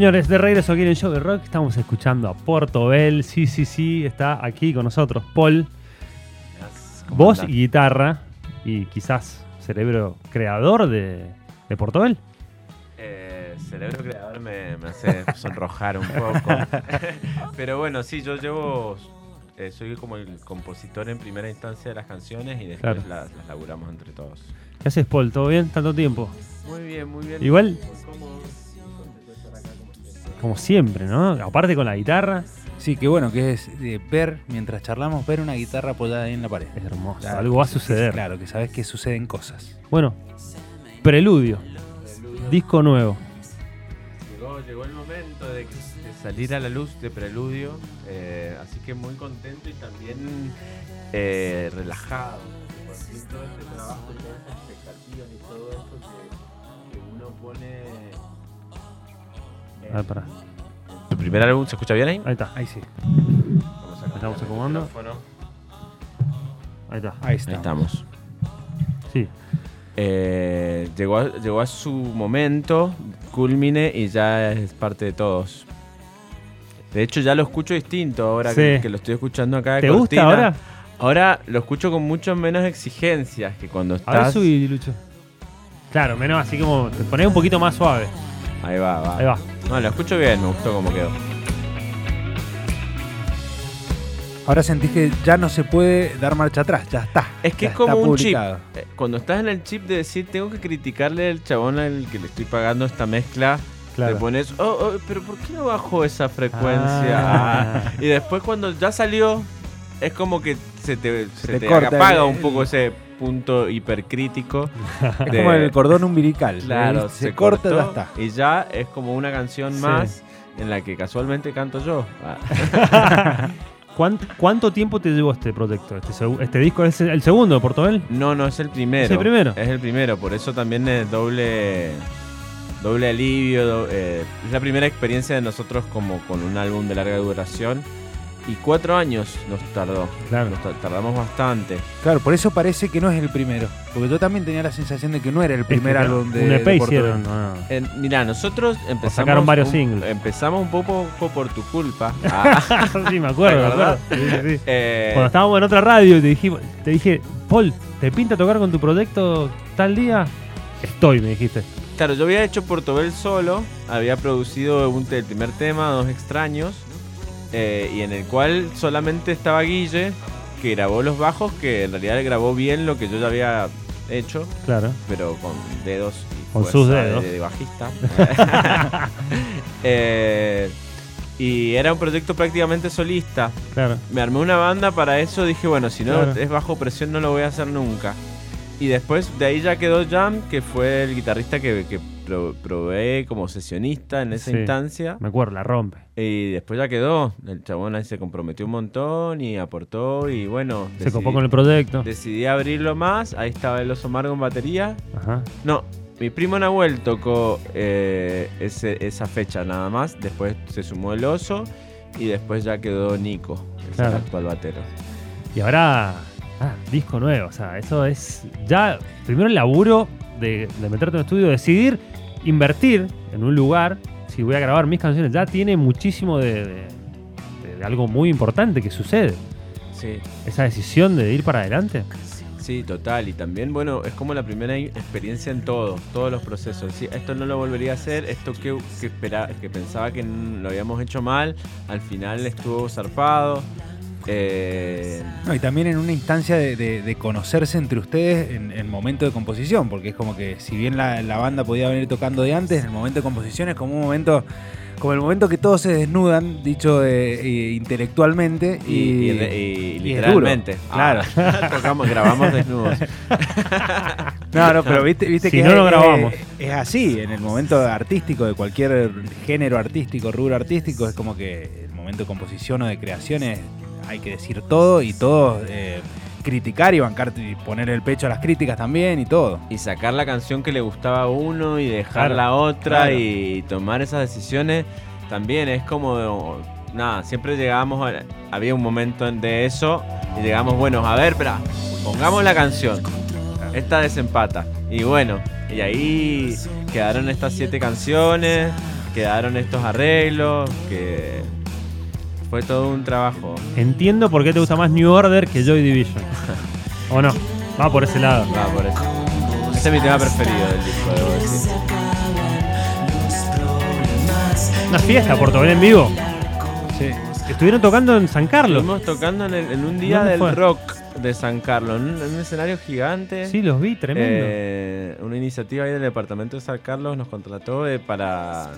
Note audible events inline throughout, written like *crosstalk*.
Señores, de regreso aquí en el show de rock, estamos escuchando a Portobel. Sí, sí, sí, está aquí con nosotros Paul. Voz y guitarra. Y quizás cerebro creador de, de Portobel. Eh, cerebro creador me, me hace sonrojar un poco. *laughs* Pero bueno, sí, yo llevo. eh, soy como el compositor en primera instancia de las canciones y después Claro. las, las laburamos entre todos. ¿Qué haces, Paul? ¿Todo bien? ¿Tanto tiempo? Muy bien, muy bien. Igual- Muy como siempre. ¿no? Aparte con la guitarra. Sí, qué bueno que es eh, ver, mientras charlamos, ver una guitarra apoyada ahí en la pared. Es hermoso. Claro, Algo va a suceder. Claro, que sabes que suceden cosas. Bueno, Preludio. Disco nuevo. Llegó, llegó el momento de, de salir a la luz de Preludio, eh, así que muy contento y también eh, relajado. Por fin todo este trabajo y todas estas expectativas y todo que, que uno pone. A ver, pará. ¿Tu primer álbum se escucha bien ahí? Ahí está. Ahí sí. Vamos a cambiar Estamos acomodando. Ahí está. Ahí Ahí está. estamos. Sí. Eh, llegó, a, llegó a su momento, culmine y ya es parte de todos. De hecho, ya lo escucho distinto ahora que, Sí. que lo estoy escuchando acá. ¿Te gusta ahora? Ahora lo escucho con mucho menos exigencias que cuando A ver, estás. subí, Lucho. Claro, menos así como. Te ponés un poquito más suave. Ahí va, va. Ahí va. No, lo escucho bien, me gustó cómo quedó. Ahora sentís que ya no se puede dar marcha atrás, ya está. Es que Ya es como un chip. publicado. Eh, Cuando estás en el chip de decir, tengo que criticarle al chabón al que le estoy pagando esta mezcla. Claro. Te pones, oh, oh, pero ¿por qué no bajó esa frecuencia? Ah. *laughs* Y después cuando ya salió, es como que se te, se te te corta apaga el- un poco ese punto hipercrítico. *laughs* Es de- como el cordón umbilical. Claro, se, corta y ya cortó, está. Y ya es como una canción Sí. más en la que casualmente canto yo. Ah. *laughs* ¿Cuán- ¿Cuánto tiempo te llevó este proyecto? Este, este disco es el segundo de Portobel. No, no, es el primero. ¿Es el primero? Es el primero, por eso también es doble, doble alivio. eh, es la primera experiencia de nosotros como con un álbum de larga duración. Y cuatro años nos tardó. Claro. Nos ta- tardamos bastante. Claro, por eso parece que no es el primero. Porque yo también tenía la sensación de que no era el primer Es que álbum de Un EP de hicieron. no, no. Eh, mira, nosotros empezamos. sacaron varios un- singles. Empezamos un poco, por tu culpa. *laughs* Ah, sí, me acuerdo. Sí, sí, sí. eh, Cuando estábamos en otra radio y te, dijimos, te dije, Paul, ¿te pinta tocar con tu proyecto tal día? Estoy, me dijiste. Claro, yo había hecho Portobel solo, había producido un, el primer tema, Dos Extraños, eh, y en el cual solamente estaba Guille, que grabó los bajos, que en realidad grabó bien lo que yo ya había hecho, Claro. pero con dedos y Con sus de- dedos. De, bajista. *laughs* *laughs* Eh, y era un proyecto prácticamente solista. Claro. Me armé una banda para eso, dije, bueno, si no Claro. es bajo presión no lo voy a hacer nunca. Y después de ahí ya quedó Jam, que fue el guitarrista que, que pro- probé como sesionista en esa Sí. instancia. Me acuerdo, la rompe. Y después ya quedó. El chabón ahí se comprometió un montón y aportó y bueno. Se copó con el proyecto. Decidí abrirlo más. Ahí estaba el oso Margo en batería. Ajá. No, mi primo Nahuel tocó eh, ese- esa fecha nada más. Después se sumó el oso y después ya quedó Nico, Claro. el actual batero. Y ahora, ah, disco nuevo. O sea, eso es ya, primero el laburo de, de meterte en un estudio, decidir invertir en un lugar. Si voy a grabar mis canciones, ya tiene muchísimo de, de- de- de algo muy importante que sucede. Sí, Esa decisión de ir para adelante. sí, total. Y también, bueno, es como la primera experiencia en todo, todos los procesos. Sí, esto no lo volvería a hacer, esto que, que, pensaba que lo habíamos hecho mal, al final estuvo zarpado. Eh, No, y también en una instancia de, de- de conocerse entre ustedes en el momento de composición, porque es como que si bien la, la banda podía venir tocando de antes, en el momento de composición es como un momento, como el momento que todos se desnudan, dicho eh, eh, intelectualmente, y, y, y re- y y es literalmente. *laughs* claro. Ah, tocamos, grabamos desnudos. *laughs* No, no, pero viste, viste Si que no, es, no grabamos. es- es así, en el momento artístico de cualquier género artístico, rubro artístico, es como que el momento de composición o de creación es, hay que decir todo y todo, eh, criticar y bancar y poner el pecho a las críticas también y todo. y sacar la canción que le gustaba a uno y dejar Claro, la otra claro. y tomar esas decisiones también es como nada siempre llegamos a- había un momento de eso y llegamos bueno a ver espera pongamos la canción esta desempata y bueno y ahí quedaron estas siete canciones quedaron estos arreglos que fue todo un trabajo Entiendo por qué te gusta más New Order que Joy Division. *laughs* ¿O no? Va por ese lado. Va por eso este es mi tema preferido del disco debo decir Una fiesta, Portobel en vivo. Sí. Estuvieron tocando en San Carlos. Estuvimos tocando en, el- en un día ¿Dónde del fue? rock de San Carlos, en un, en un escenario gigante. Sí, los vi, tremendo. Eh, una iniciativa ahí del departamento de San Carlos nos contrató eh, para,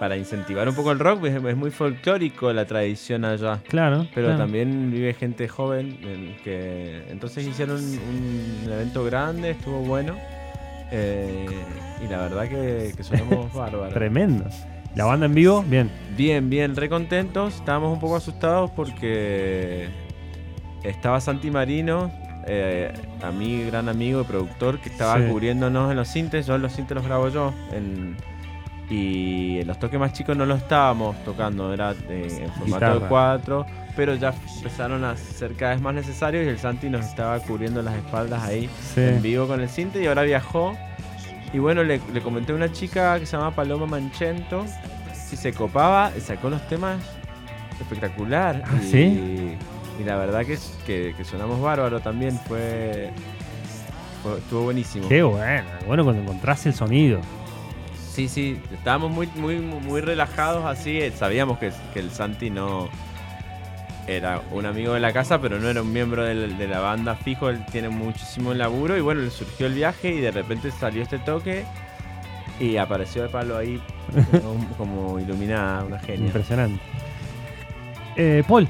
para incentivar un poco el rock, es, es muy folclórico la tradición allá. claro. Pero claro. también vive gente joven, en que entonces hicieron un evento grande, estuvo bueno. eh, y la verdad que, que sonamos *laughs* bárbaros. Tremendo. La banda en vivo, bien. Bien, bien, re contentos. Estábamos un poco asustados porque estaba Santi Marino, eh, a mi gran amigo y productor, que estaba Sí. cubriéndonos en los sintes. Yo los sintes los grabo yo. en- y los toques más chicos no lo estábamos tocando, era eh, en formato de cuatro. Pero ya empezaron a ser cada vez más necesarios y el Santi nos estaba cubriendo las espaldas ahí Sí. en vivo con el cinte y ahora viajó. Y bueno, le, le comenté a una chica que se llama Paloma Manchento si se copaba, sacó los temas espectacular. ¿Ah, y, sí? y la verdad que, que, que sonamos bárbaro también, fue, fue- estuvo buenísimo. Qué bueno. Bueno cuando encontrás el sonido. Sí, sí, estábamos muy, muy, muy relajados así. eh, Sabíamos que, que el Santi no era un amigo de la casa, pero no era un miembro de la banda fijo. Él tiene muchísimo laburo y bueno, le surgió el viaje y de repente salió este toque y apareció de palo ahí como, *laughs* como iluminada, una genia. Impresionante. Eh, Paul,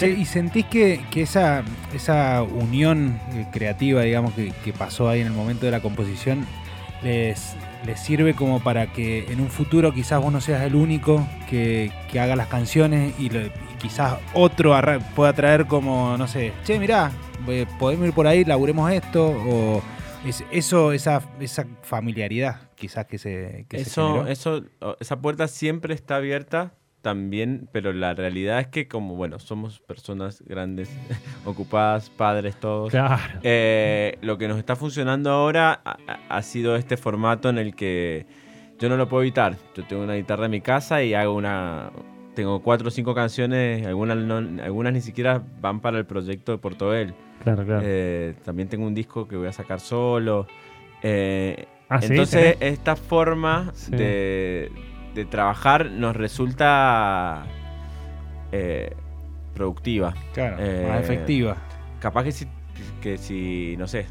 ¿y sentís que, que esa, esa unión creativa, digamos, que, que pasó ahí en el momento de la composición, les, les sirve como para que en un futuro quizás vos no seas el único que, que haga las canciones y, lo- y quizás otro arra- pueda traer como, no sé, che, mirá, eh, podemos ir por ahí, laburemos esto, o es, eso, esa, esa familiaridad quizás que se, que Eso, eso, esa puerta siempre está abierta también, pero la realidad es que como, bueno, somos personas grandes, *laughs* ocupadas, padres todos. claro. Eh, lo que nos está funcionando ahora ha, sido este formato en el que yo no lo puedo evitar. Yo tengo una guitarra en mi casa y hago una... Tengo cuatro o cinco canciones, algunas, no- algunas ni siquiera van para el proyecto de Portobel. Claro, claro. Eh, también tengo un disco que voy a sacar solo. Eh, Ah, entonces, esta forma Sí. de, de trabajar nos resulta eh, productiva. Claro, eh, más efectiva. Capaz que si, que si, no sé,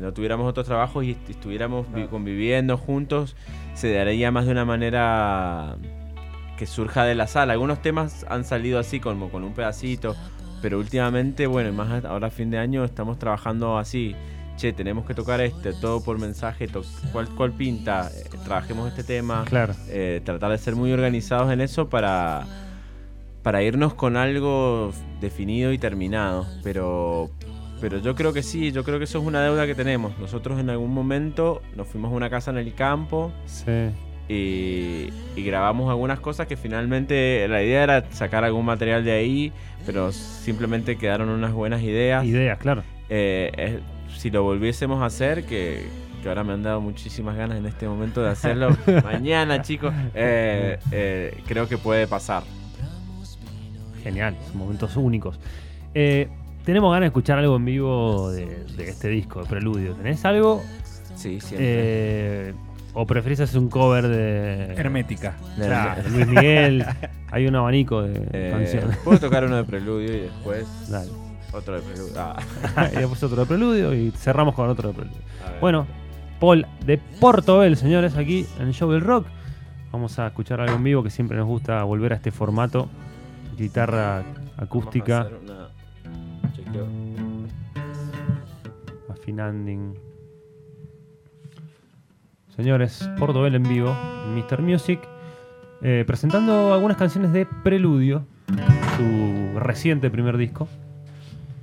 no tuviéramos otros trabajos y est- estuviéramos vi- conviviendo juntos, se daría más de una manera que surja de la sala. Algunos temas han salido así, como con un pedacito, pero últimamente, bueno, más ahora a fin de año, estamos trabajando así. Che, tenemos que tocar este, todo por mensaje, to- ¿cuál, cuál pinta? Eh, trabajemos este tema Claro. eh, tratar de ser muy organizados en eso para, para irnos con algo definido y terminado. Pero, pero yo creo que sí, yo creo que eso es una deuda que tenemos. Nosotros en algún momento nos fuimos a una casa en el campo Sí. y, y grabamos algunas cosas que finalmente la idea era sacar algún material de ahí, pero simplemente quedaron unas buenas ideas. Ideas, claro. Eh, si lo volviésemos a hacer, que, que ahora me han dado muchísimas ganas en este momento de hacerlo, *laughs* mañana chicos, eh, eh, creo que puede pasar. Genial, son momentos únicos. Eh, tenemos ganas de escuchar algo en vivo de, de este disco, de Preludio. ¿Tenés algo? Sí, siempre. Eh, ¿O preferís hacer un cover de. Hermética. De- Claro, de Luis Miguel? *laughs* Hay un abanico de Eh, canciones. Puedo tocar uno de preludio y después Dale. Otro de preludio. Ah, *laughs* y después otro de Preludio y cerramos con otro de Preludio. Bueno, Paul de Portobel, señores, aquí en el show del rock. Vamos a escuchar algo en vivo que siempre nos gusta volver a este formato. Guitarra acústica, afinanding. Señores, Portobel en vivo, Mr. Music, eh, presentando algunas canciones de Preludio, su reciente primer disco.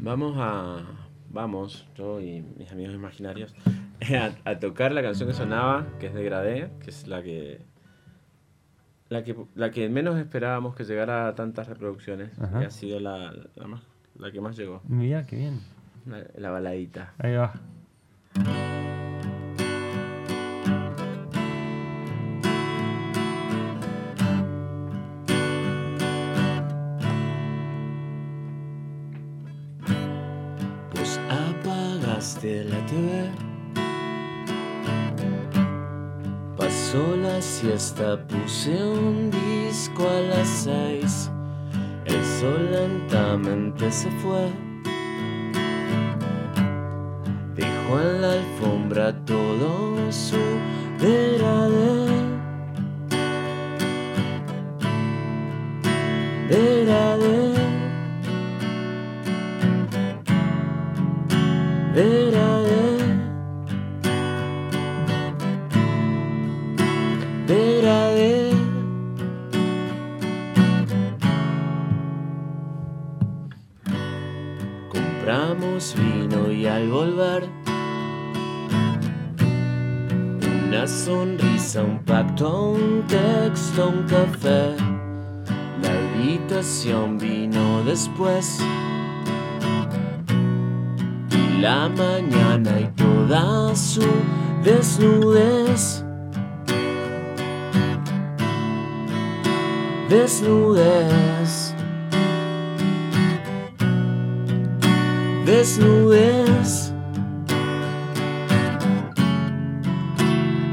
Vamos a. Vamos, yo y mis amigos imaginarios, *laughs* a, a tocar la canción que sonaba, que es de Gradé, que es la que. La que, la que menos esperábamos que llegara a tantas reproducciones. Ajá. Y ha sido la, la, más, la que más llegó. Mirá, qué bien. La, la baladita. Ahí va. Siesta, puse un disco a las seis. El lentamente se fue. Dejó en la alfombra todo su degradé. Después la mañana y toda su desnudez. Desnudez. Desnudez.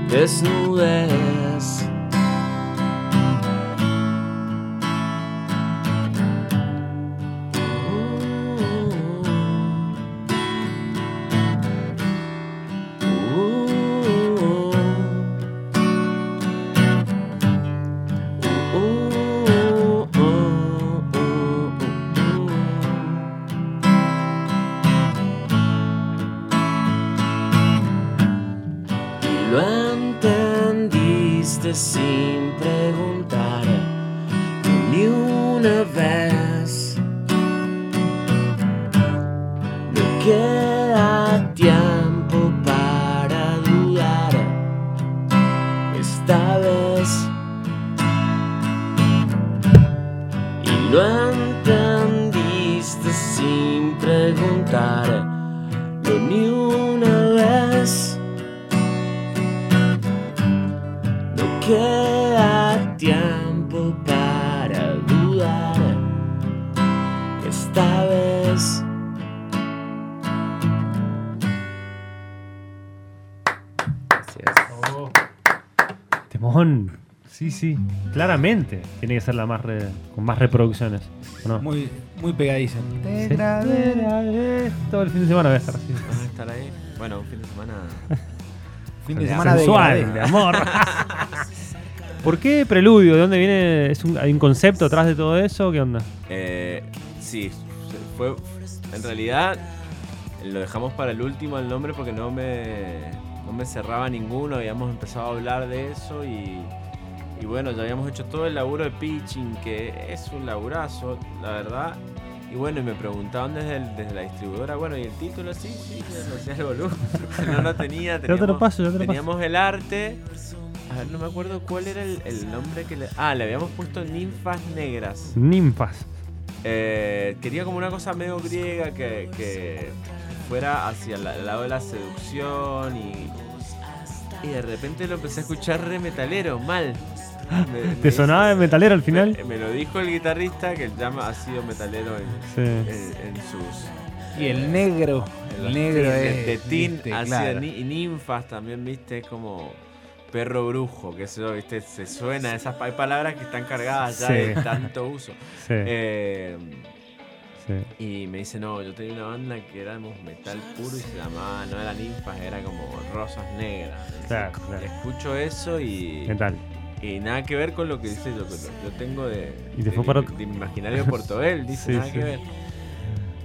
Desnudez. siempre. Gracias. Temón. Sí, sí. Claramente. Tiene que ser la más re- con más reproducciones. Muy, muy pegadiza. Sí. Todo el fin de semana voy a estar así. ¿Vas a estar ahí? Bueno, un fin de semana. *laughs* Fin de Sensual, semana de Sensual, de amor. *laughs* ¿Por qué preludio? ¿De dónde viene? ¿Es un, ¿Hay un concepto atrás de todo eso? ¿Qué onda? Eh, sí, fue. En realidad, lo dejamos para el último el nombre porque no me, no me cerraba ninguno. Habíamos empezado a hablar de eso y, y bueno, ya habíamos hecho todo el laburo de pitching, que es un laburazo, la verdad. Y bueno, y me preguntaban desde, el- desde la distribuidora, bueno, ¿y el título? Sí, sí, lo hacía el boludo. No lo *laughs* tenía, Ya te lo teníamos, paso, ya te lo paso. teníamos el arte. A ver, no me acuerdo cuál era el, el nombre que le... Ah, le habíamos puesto ninfas negras. Ninfas. Eh, quería como una cosa medio griega que, que fuera hacia la- el lado de la seducción y, y de repente lo empecé a escuchar re metalero, mal. Me- me ¿Te sonaba de metalero al final? Me, me lo dijo el guitarrista que ya ha sido metalero en, Sí. en- en sus Y el negro, el negro de, es. claro. ni- y ninfas también, viste, es como perro brujo, que eso, viste, se suena, esas hay palabras que están cargadas ya Sí. de tanto uso. Sí, Eh, sí. y me dice, no, yo tenía una banda que éramos metal puro y se llamaba, no era ninfas, era como rosas negras. Claro, claro. Escucho eso y, ¿Qué tal? y nada que ver con lo que dice yo, yo tengo de, Y de, otro- de mi imaginario de Portobel, *laughs* dice, Sí, nada sí. que ver.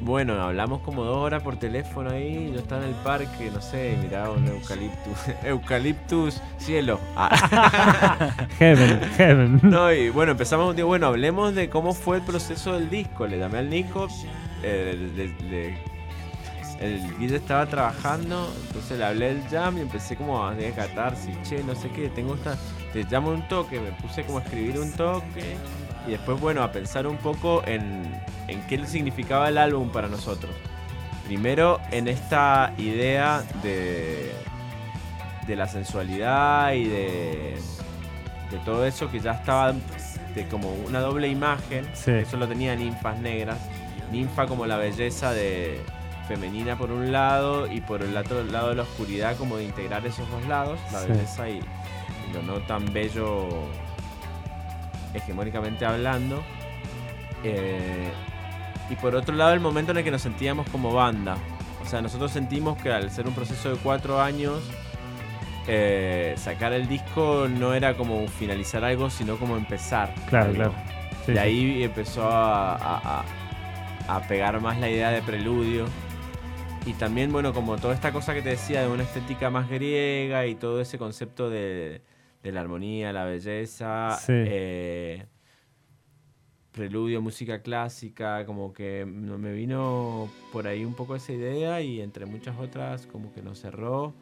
Bueno, hablamos como dos horas por teléfono ahí, yo estaba en el parque, no sé, miraba un eucaliptus, *laughs* eucaliptus cielo. Ah. *laughs* Heaven, heaven. No, y bueno, empezamos un día, bueno, hablemos de cómo fue el proceso del disco. Le llamé al Nico, eh, le- le- el Guille estaba trabajando, entonces le hablé del jam y empecé como a catarsis, che, no sé qué, tengo esta, te llamo un toque, me puse como a escribir un toque y después, bueno, a pensar un poco en, en qué significaba el álbum para nosotros. Primero en esta idea de, de la sensualidad y de, de todo eso que ya estaba de como una doble imagen. Sí. Eso lo tenía ninfas negras. Ninfa como la belleza de femenina por un lado y por el otro lado de la oscuridad como de integrar esos dos lados, la Sí. belleza y, y lo no tan bello hegemónicamente hablando. Eh, y por otro lado el momento en el que nos sentíamos como banda. O sea, nosotros sentimos que al ser un proceso de cuatro años, eh, sacar el disco no era como finalizar algo, sino como empezar. Claro, algo. claro. Sí, de sí. ahí empezó a, a- a- a pegar más la idea de preludio. Y también, bueno, como toda esta cosa que te decía de una estética más griega y todo ese concepto de, de la armonía, la belleza, Sí. eh, preludio, música clásica, como que no- me vino por ahí un poco esa idea y entre muchas otras como que nos cerró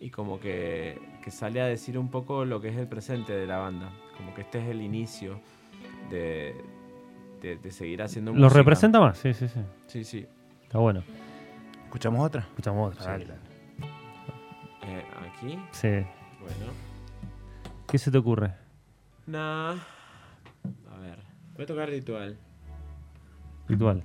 y como que, que sale a decir un poco lo que es el presente de la banda, como que este es el inicio de, de- de seguir haciendo ¿Los música. representa más? Sí, sí, sí. Sí, sí. Está bueno. ¿Escuchamos otra? Escuchamos otra. Sí. Eh, aquí, Sí. bueno. ¿Qué se te ocurre? Nah. A ver. Voy a tocar ritual. Ritual.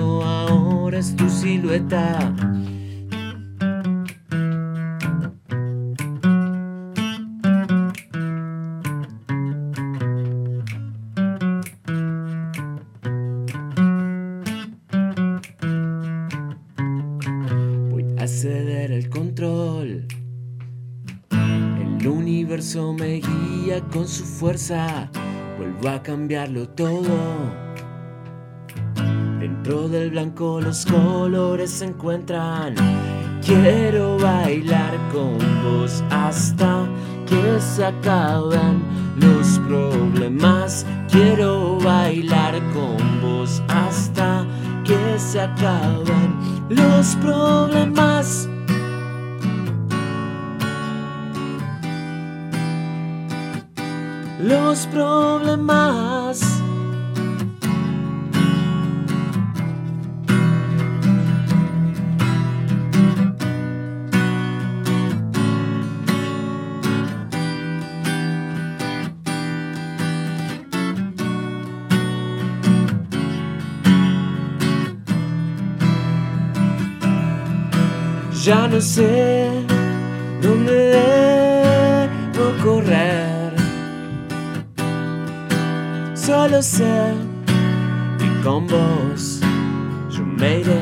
Ahora es tu silueta. Voy a ceder el control. El universo me guía con su fuerza. Vuelvo a cambiarlo todo. Del blanco los colores se encuentran. Quiero bailar con vos hasta que se acaben los problemas. Quiero bailar con vos hasta que se acaben los problemas. Los problemas. Ya no sé dónde debo correr. Solo sé que con vos yo me iré.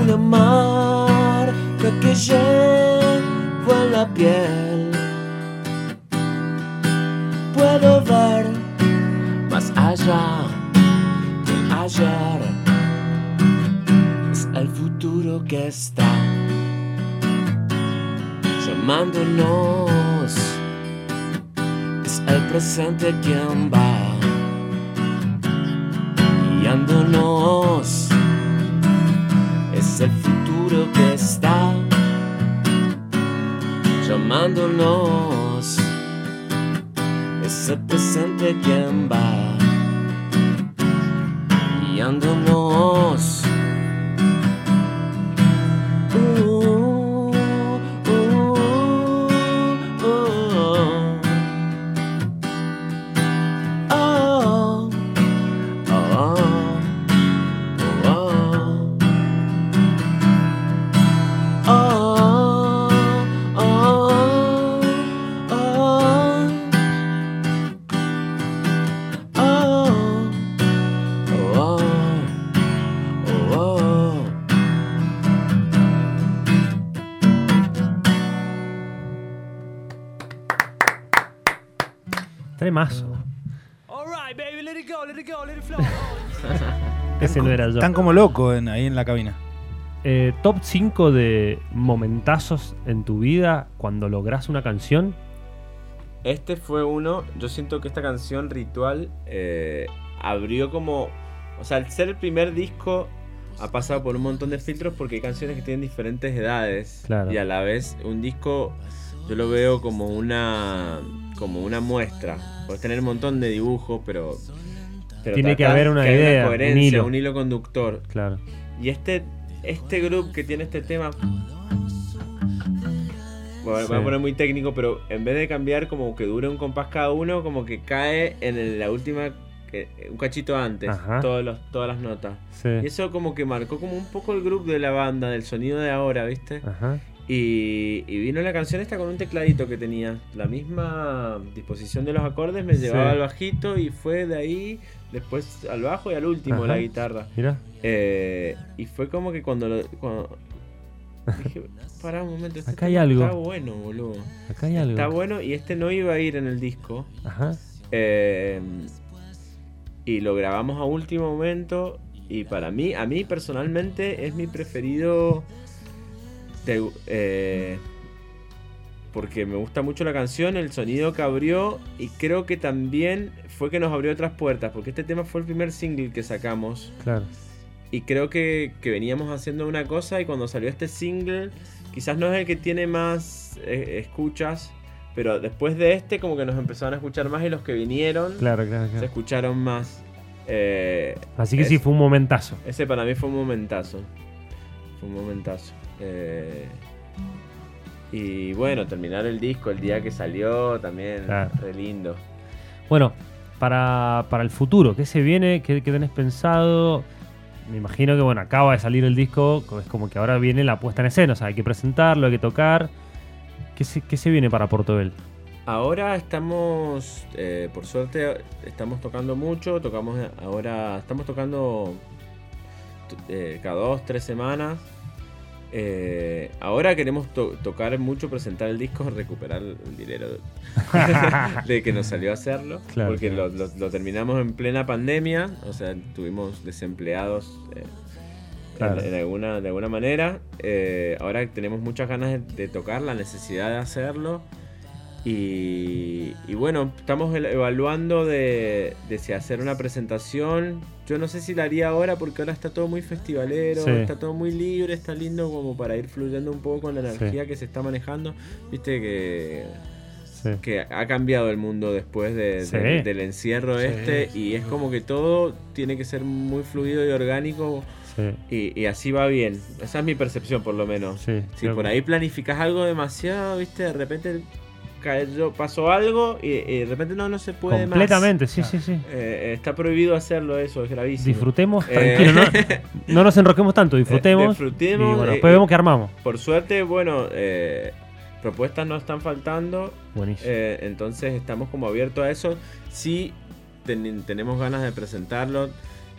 Una marca que llevo en la piel. Puedo ver más allá de ayer. Futuro que está llamándonos. Es el presente quien va guiándonos. Es el futuro que está llamándonos. Es el presente quien va guiándonos. Era yo. Están como locos en- ahí en la cabina. Eh, top 5 de momentazos en tu vida cuando logras una canción. Este fue uno, yo siento que esta canción Ritual eh, abrió como, o sea, al ser el primer disco ha pasado por un montón de filtros porque hay canciones que tienen diferentes edades Claro. y a la vez un disco yo lo veo como una como una muestra. Puedes tener un montón de dibujos, pero, pero Tiene que haber una haya idea, un coherencia, hilo. un hilo conductor. Claro. Y este, este grupo que tiene este tema. Voy a- Sí. voy a poner muy técnico, pero en vez de cambiar como que dure un compás cada uno, como que cae en el- la última. un cachito antes, todos los, todas las notas. Sí. Y eso como que marcó como un poco el grupo de la banda, del sonido de ahora, ¿viste? Ajá. Y, y vino la canción esta con un tecladito que tenía. La misma disposición de los acordes me llevaba Sí. al bajito y fue de ahí, después al bajo y al último Ajá. la guitarra. Mira. Eh, y fue como que cuando lo. Cuando dije, *laughs* pará un momento, este Acá hay algo. Está bueno, boludo. Acá hay algo. Está bueno y este no iba a ir en el disco. Ajá. Eh, y lo grabamos a último momento. Y para mí, a mí personalmente, es mi preferido. de- eh, porque me gusta mucho la canción, el sonido que abrió. Y creo que también fue que nos abrió otras puertas. Porque este tema fue el primer single que sacamos. Claro. Y creo que, que veníamos haciendo una cosa y cuando salió este single, quizás no es el que tiene más eh, escuchas, pero después de este como que nos empezaron a escuchar más y los que vinieron Claro, claro, se escucharon más. Eh, Así que es- sí, fue un momentazo. Ese para mí fue un momentazo. Fue un momentazo. Eh, y bueno, terminar el disco el día que salió también, Claro. re lindo. Bueno, para, para el futuro, ¿qué se viene? ¿Qué, qué tenés pensado? Me imagino que, bueno, acaba de salir el disco, es como que ahora viene la puesta en escena, o sea, hay que presentarlo, hay que tocar. ¿Qué se, qué se viene para Portobel? Ahora estamos, eh, por suerte, estamos tocando mucho. Tocamos ahora, estamos tocando eh, cada dos, tres semanas. Eh, ahora queremos to- tocar mucho, presentar el disco, recuperar el dinero *laughs* de que nos salió a hacerlo. Claro, porque claro. Lo, lo- lo terminamos en plena pandemia, o sea, tuvimos desempleados eh, Claro. en, en alguna, de alguna manera. Eh, ahora tenemos muchas ganas de, de tocar, la necesidad de hacerlo. Y, y bueno, estamos evaluando de, de si hacer una presentación. Yo no sé si la haría ahora porque ahora está todo muy festivalero, Sí. está todo muy libre, está lindo como para ir fluyendo un poco con la Sí. energía que se está manejando. Viste que, Sí. que ha cambiado el mundo después de- Sí. de- del encierro este y es como que todo tiene que ser muy fluido y orgánico y, y así va bien. Esa es mi percepción por lo menos. Si por ahí planificas algo demasiado, viste, de repente cayó, pasó algo y, y de repente no, no se puede más. Completamente, sí, sí, sí. Eh, está prohibido hacerlo eso, es gravísimo. Disfrutemos, Eh, tranquilo, no, *laughs* no nos enroquemos tanto, disfrutemos. disfrutemos, y bueno, eh, después eh, vemos que armamos. Por suerte, bueno, eh, propuestas no están faltando, Buenísimo. eh, entonces estamos como abiertos a eso. Sí, ten- tenemos ganas de presentarlo,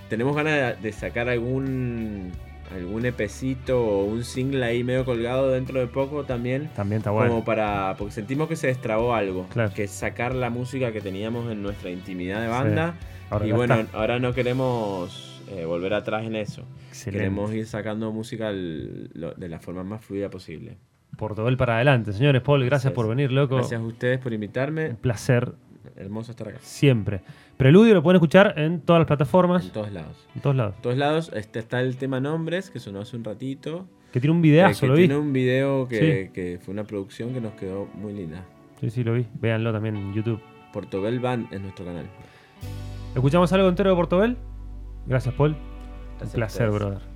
tenemos ganas de, de sacar algún algún EPcito o un single ahí medio colgado dentro de poco también. También está bueno. Como para. Porque sentimos que se destrabó algo. Claro. Que es sacar la música que teníamos en nuestra intimidad de banda. Ahora y bueno, está. ahora no queremos eh, volver atrás en eso. Excelente. Queremos ir sacando música lo- de la forma más fluida posible. Portobel para adelante. Señores, Paul, gracias es. por venir, loco. Gracias a ustedes por invitarme. Un placer Hermoso estar acá. siempre. Preludio lo pueden escuchar en todas las plataformas, En todos lados. en todos lados. En todos lados este, está el tema Nombres, que sonó hace un ratito. Que tiene un eh, videazo, que lo vi. tiene un video que, que fue una producción que nos quedó muy linda. Sí, sí, lo vi. Véanlo también en YouTube. Portobel Band es nuestro canal. ¿Escuchamos algo entero de Portobel? Gracias, Paul. Un Gracias placer, brother.